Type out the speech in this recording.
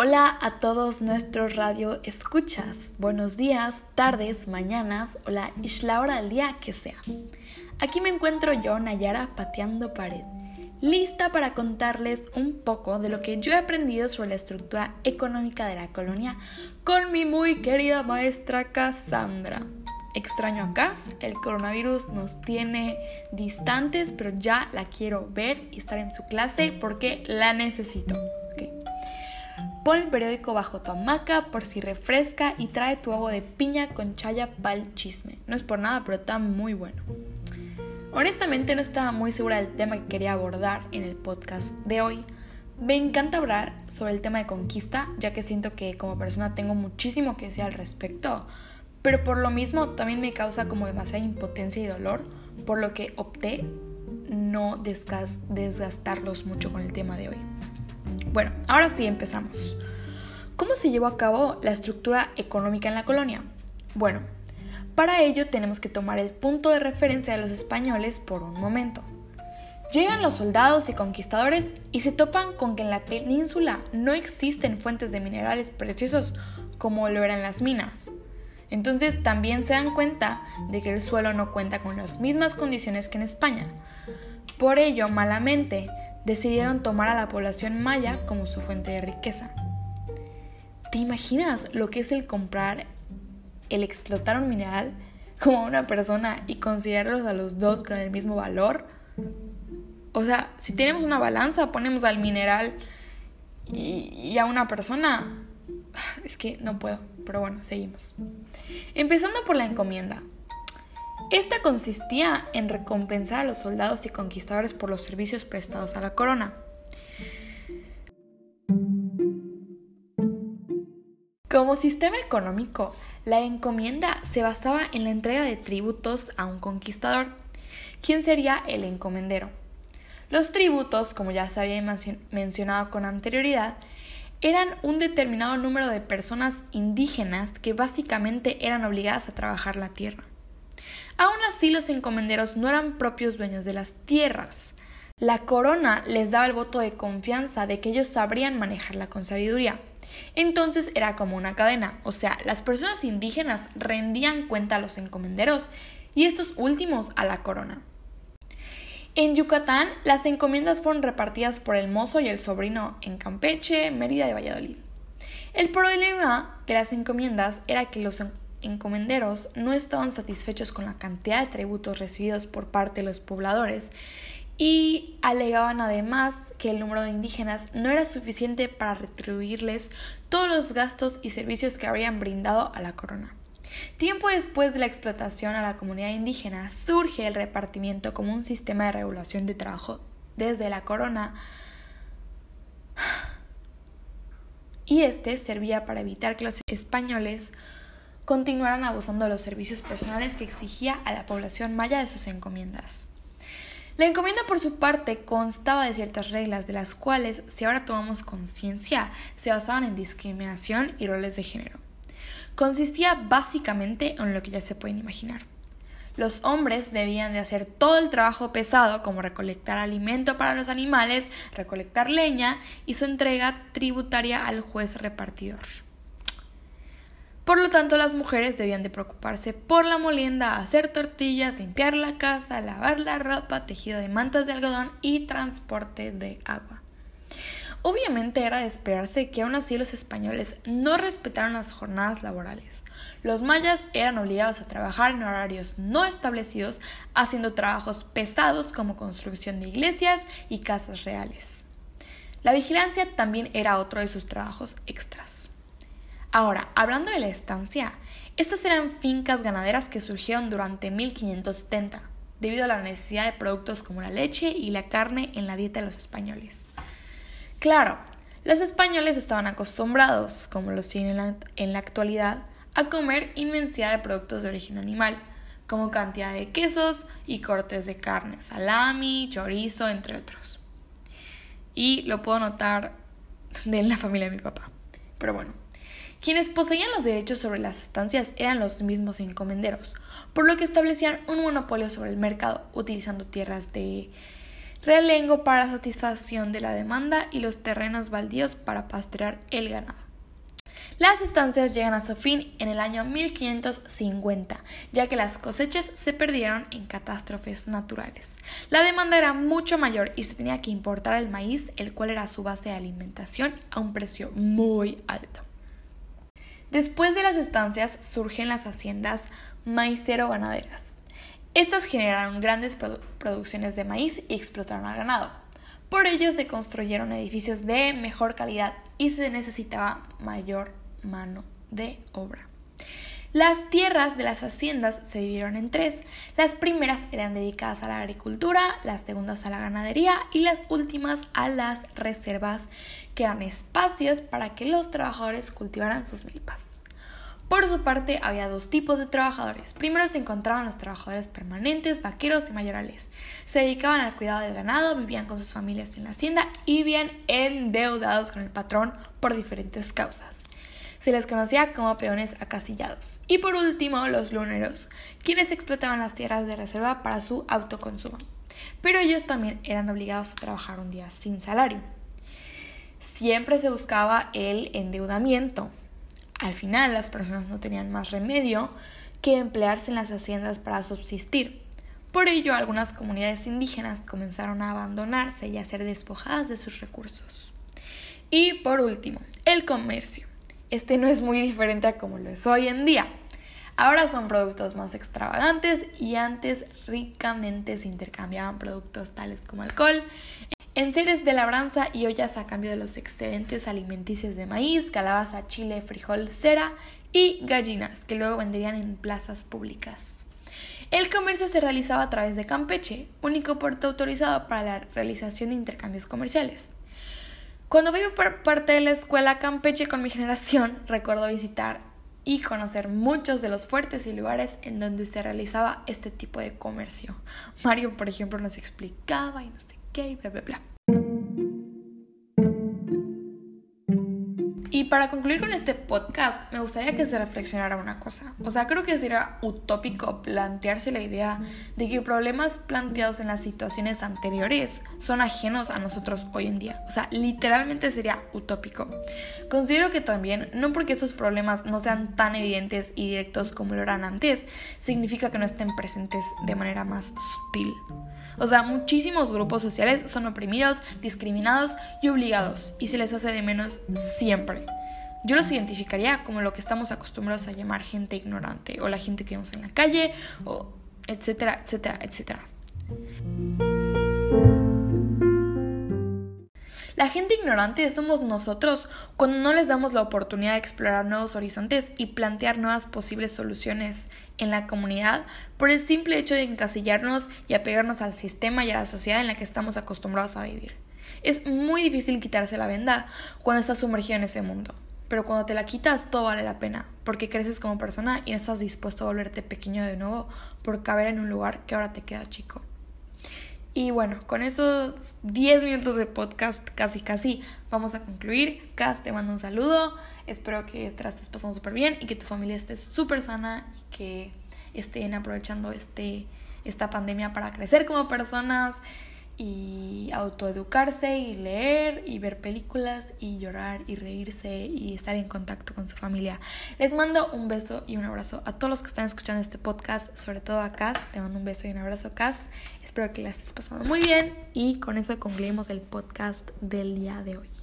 Hola a todos nuestros radio escuchas. Buenos días, tardes, mañanas o la, la hora del día que sea. Aquí me encuentro yo, Nayara, pateando pared, lista para contarles un poco de lo que yo he aprendido sobre la estructura económica de la colonia con mi muy querida maestra Cassandra. Extraño a Cass, el coronavirus nos tiene distantes, pero ya la quiero ver y estar en su clase porque la necesito. Pon el periódico bajo tu hamaca por si refresca y trae tu agua de piña con chaya pa'l chisme. No es por nada, pero está muy bueno. Honestamente no estaba muy segura del tema que quería abordar en el podcast de hoy. Me encanta hablar sobre el tema de conquista, ya que siento que como persona tengo muchísimo que decir al respecto, pero por lo mismo también me causa como demasiada impotencia y dolor, por lo que opté no desgastarlos mucho con el tema de hoy. Bueno, ahora sí empezamos. ¿Cómo se llevó a cabo la estructura económica en la colonia? Bueno, para ello tenemos que tomar el punto de referencia de los españoles por un momento. Llegan los soldados y conquistadores y se topan con que en la península no existen fuentes de minerales preciosos como lo eran las minas. Entonces también se dan cuenta de que el suelo no cuenta con las mismas condiciones que en España. Por ello, malamente, decidieron tomar a la población maya como su fuente de riqueza. ¿Te imaginas lo que es el comprar, el explotar un mineral como una persona y considerarlos a los dos con el mismo valor? O sea, si tenemos una balanza, ponemos al mineral y, y a una persona. Es que no puedo, pero bueno, seguimos. Empezando por la encomienda. Esta consistía en recompensar a los soldados y conquistadores por los servicios prestados a la corona. Como sistema económico, la encomienda se basaba en la entrega de tributos a un conquistador, quien sería el encomendero. Los tributos, como ya se había mencionado con anterioridad, eran un determinado número de personas indígenas que básicamente eran obligadas a trabajar la tierra. Aún así, los encomenderos no eran propios dueños de las tierras. La corona les daba el voto de confianza de que ellos sabrían manejarla con sabiduría. Entonces era como una cadena, o sea, las personas indígenas rendían cuenta a los encomenderos y estos últimos a la corona. En Yucatán, las encomiendas fueron repartidas por el mozo y el sobrino en Campeche, Mérida y Valladolid. El problema de las encomiendas era que los encomenderos no estaban satisfechos con la cantidad de tributos recibidos por parte de los pobladores y alegaban además que el número de indígenas no era suficiente para retribuirles todos los gastos y servicios que habrían brindado a la corona. Tiempo después de la explotación a la comunidad indígena surge el repartimiento como un sistema de regulación de trabajo desde la corona y este servía para evitar que los españoles continuaran abusando de los servicios personales que exigía a la población maya de sus encomiendas. La encomienda por su parte constaba de ciertas reglas de las cuales, si ahora tomamos conciencia, se basaban en discriminación y roles de género. Consistía básicamente en lo que ya se pueden imaginar. Los hombres debían de hacer todo el trabajo pesado como recolectar alimento para los animales, recolectar leña y su entrega tributaria al juez repartidor. Por lo tanto, las mujeres debían de preocuparse por la molienda, hacer tortillas, limpiar la casa, lavar la ropa, tejido de mantas de algodón y transporte de agua. Obviamente era de esperarse que aún así los españoles no respetaran las jornadas laborales. Los mayas eran obligados a trabajar en horarios no establecidos, haciendo trabajos pesados como construcción de iglesias y casas reales. La vigilancia también era otro de sus trabajos extras. Ahora, hablando de la estancia, estas eran fincas ganaderas que surgieron durante 1570, debido a la necesidad de productos como la leche y la carne en la dieta de los españoles. Claro, los españoles estaban acostumbrados, como lo siguen en la, actualidad, a comer inmensidad de productos de origen animal, como cantidad de quesos y cortes de carne, salami, chorizo, entre otros. Y lo puedo notar de la familia de mi papá. Pero bueno, quienes poseían los derechos sobre las estancias eran los mismos encomenderos, por lo que establecían un monopolio sobre el mercado, utilizando tierras de realengo para satisfacción de la demanda y los terrenos baldíos para pastorear el ganado. Las estancias llegan a su fin en el año 1550, ya que las cosechas se perdieron en catástrofes naturales. La demanda era mucho mayor y se tenía que importar el maíz, el cual era su base de alimentación, a un precio muy alto. Después de las estancias surgen las haciendas maicero-ganaderas. Estas generaron grandes producciones de maíz y explotaron al ganado. Por ello se construyeron edificios de mejor calidad y se necesitaba mayor mano de obra. Las tierras de las haciendas se dividieron en tres. Las primeras eran dedicadas a la agricultura, las segundas a la ganadería y las últimas a las reservas, que eran espacios para que los trabajadores cultivaran sus milpas. Por su parte, había dos tipos de trabajadores. Primero se encontraban los trabajadores permanentes, vaqueros y mayorales. Se dedicaban al cuidado del ganado, vivían con sus familias en la hacienda y vivían endeudados con el patrón por diferentes causas. Se les conocía como peones acasillados. Y por último, los luneros, quienes explotaban las tierras de reserva para su autoconsumo. Pero ellos también eran obligados a trabajar un día sin salario. Siempre se buscaba el endeudamiento, al final las personas no tenían más remedio que emplearse en las haciendas para subsistir. Por ello, algunas comunidades indígenas comenzaron a abandonarse y a ser despojadas de sus recursos. Y por último, el comercio. Este no es muy diferente a como lo es hoy en día. Ahora son productos más extravagantes y antes ricamente se intercambiaban productos tales como alcohol, enseres de labranza y ollas a cambio de los excedentes alimenticios de maíz, calabaza, chile, frijol, cera y gallinas, que luego venderían en plazas públicas. El comercio se realizaba a través de Campeche, único puerto autorizado para la realización de intercambios comerciales. Cuando fui por parte de la escuela Campeche con mi generación, recuerdo visitar y conocer muchos de los fuertes y lugares en donde se realizaba este tipo de comercio. Mario, por ejemplo, nos explicaba y nos y bla, bla, bla. Para concluir con este podcast, me gustaría que se reflexionara una cosa. O sea, creo que sería utópico plantearse la idea de que problemas planteados en las situaciones anteriores son ajenos a nosotros hoy en día. O sea, literalmente sería utópico. Considero que también, no porque estos problemas no sean tan evidentes y directos como lo eran antes, significa que no estén presentes de manera más sutil. O sea, muchísimos grupos sociales son oprimidos, discriminados y obligados, y se les hace de menos siempre. Yo los identificaría como lo que estamos acostumbrados a llamar gente ignorante, o la gente que vemos en la calle, o etcétera, etcétera, etcétera. La gente ignorante somos nosotros cuando no les damos la oportunidad de explorar nuevos horizontes y plantear nuevas posibles soluciones en la comunidad por el simple hecho de encasillarnos y apegarnos al sistema y a la sociedad en la que estamos acostumbrados a vivir. Es muy difícil quitarse la venda cuando estás sumergido en ese mundo, pero cuando te la quitas todo vale la pena, porque creces como persona y no estás dispuesto a volverte pequeño de nuevo por caber en un lugar que ahora te queda chico. Y bueno, con esos 10 minutos de podcast casi casi vamos a concluir. Cas, te mando un saludo. Espero que te estés pasando súper bien y que tu familia esté súper sana y que estén aprovechando este, esta pandemia para crecer como personas y autoeducarse y leer y ver películas y llorar y reírse y estar en contacto con su familia. Les mando un beso y un abrazo a todos los que están escuchando este podcast, sobre todo a Cas. Te mando un beso y un abrazo, Cas. Espero que la estés pasando muy bien y con eso concluimos el podcast del día de hoy.